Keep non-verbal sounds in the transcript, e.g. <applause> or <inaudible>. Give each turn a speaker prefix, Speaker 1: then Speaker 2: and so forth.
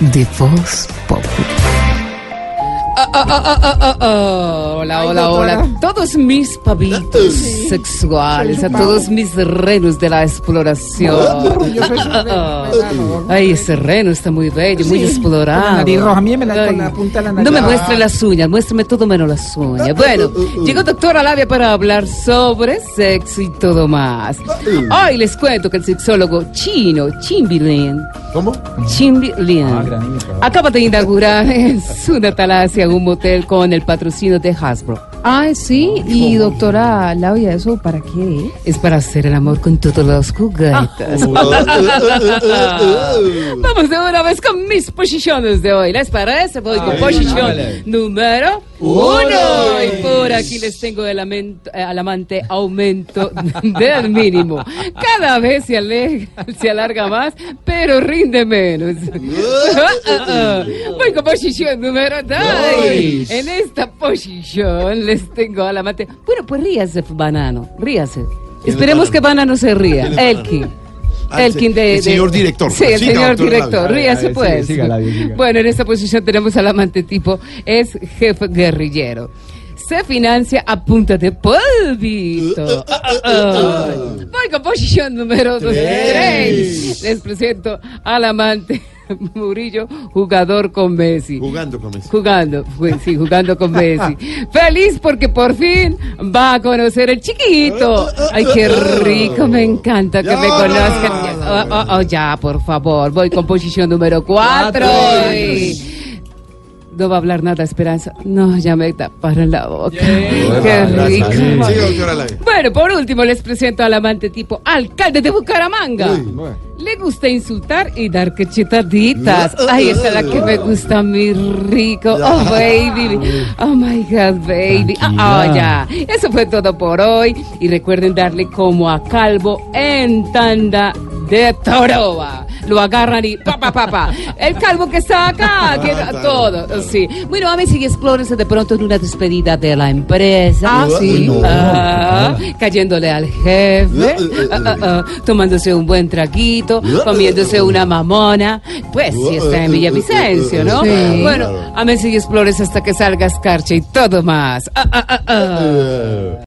Speaker 1: De voz pop.
Speaker 2: Hola, hola, hola. A todos mis pavitos sexuales, a todos mis renos de la exploración. <laughs> Ah,
Speaker 3: vegano.
Speaker 2: Ay, ese reno está muy bello, muy explorado. No me
Speaker 3: Ah.
Speaker 2: muestre las uñas, muéstrame todo menos las uñas. Bueno, <laughs> llegó doctora Labia para hablar sobre sexo y todo más. Hoy les cuento que el sexólogo chino, Chimbilin,
Speaker 4: ¿Cómo?
Speaker 2: Chimbilin, acaba de inaugurar <laughs> su natalacia en un motel con el patrocinio de Hasbro.
Speaker 5: Ay, sí, y doctora Laura, ¿eso para qué?
Speaker 2: Es para hacer el amor con todos los juguetes. <laughs> Vamos de una vez con mis posiciones de hoy. ¿Les parece? Voy con posición número uno. Y por aquí les tengo el amento- eh, al amante aumento <laughs> del mínimo. Cada vez se, alega- se alarga más, pero rinde menos. <laughs> Voy con posición número dos. En esta posición les tengo al amante. Bueno, pues ríase, banano. Ríase. Esperemos que Banano se ría.
Speaker 4: ¿Quién es
Speaker 2: Elkin.
Speaker 4: Ah,
Speaker 2: de,
Speaker 4: el
Speaker 2: de-
Speaker 4: señor director.
Speaker 2: Sí, el
Speaker 4: Siga,
Speaker 2: señor
Speaker 4: doctor
Speaker 2: director. Ríase pues. Bueno, en esta posición tenemos al amante tipo, es jefe guerrillero. Se financia a punta de polvito. Ah, ah, ah. Voy con posición número 3. Les presento al amante <laughs> Murillo, jugador con Messi.
Speaker 4: Jugando con Messi.
Speaker 2: Jugando, pues, sí, jugando con Messi. <laughs> Feliz porque por fin va a conocer el chiquito. Ay, qué rico, me encanta que me conozcan. Oh, oh, oh, ya, por favor, voy con posición número 4. No va a hablar nada, Esperanza. No, ya me taparon la boca. Qué rico.
Speaker 4: Sí.
Speaker 2: Bueno, por último les presento al amante tipo alcalde de Bucaramanga.
Speaker 4: Uy,
Speaker 2: Le gusta insultar y dar cachetaditas. Ay, esa es la que me gusta, mi rico. Oh, baby. Oh, my God, baby. Oh, ya. Eso fue todo por hoy. Y recuerden darle como a Calvo en tanda de Toroba. Lo agarran y pa, pa, pa, pa. El calvo que está acá, que todo. Sí. Bueno, a ver si explórense de pronto en una despedida de la empresa.
Speaker 5: Ah, sí.
Speaker 2: Ah, cayéndole al jefe, ah, ah, ah, tomándose un buen traguito, comiéndose una mamona. Pues si está en Villavicencio, ¿no?
Speaker 5: Sí.
Speaker 2: Bueno, a ver si explores hasta que salgas carcha y todo más. Ah, ah, ah, ah.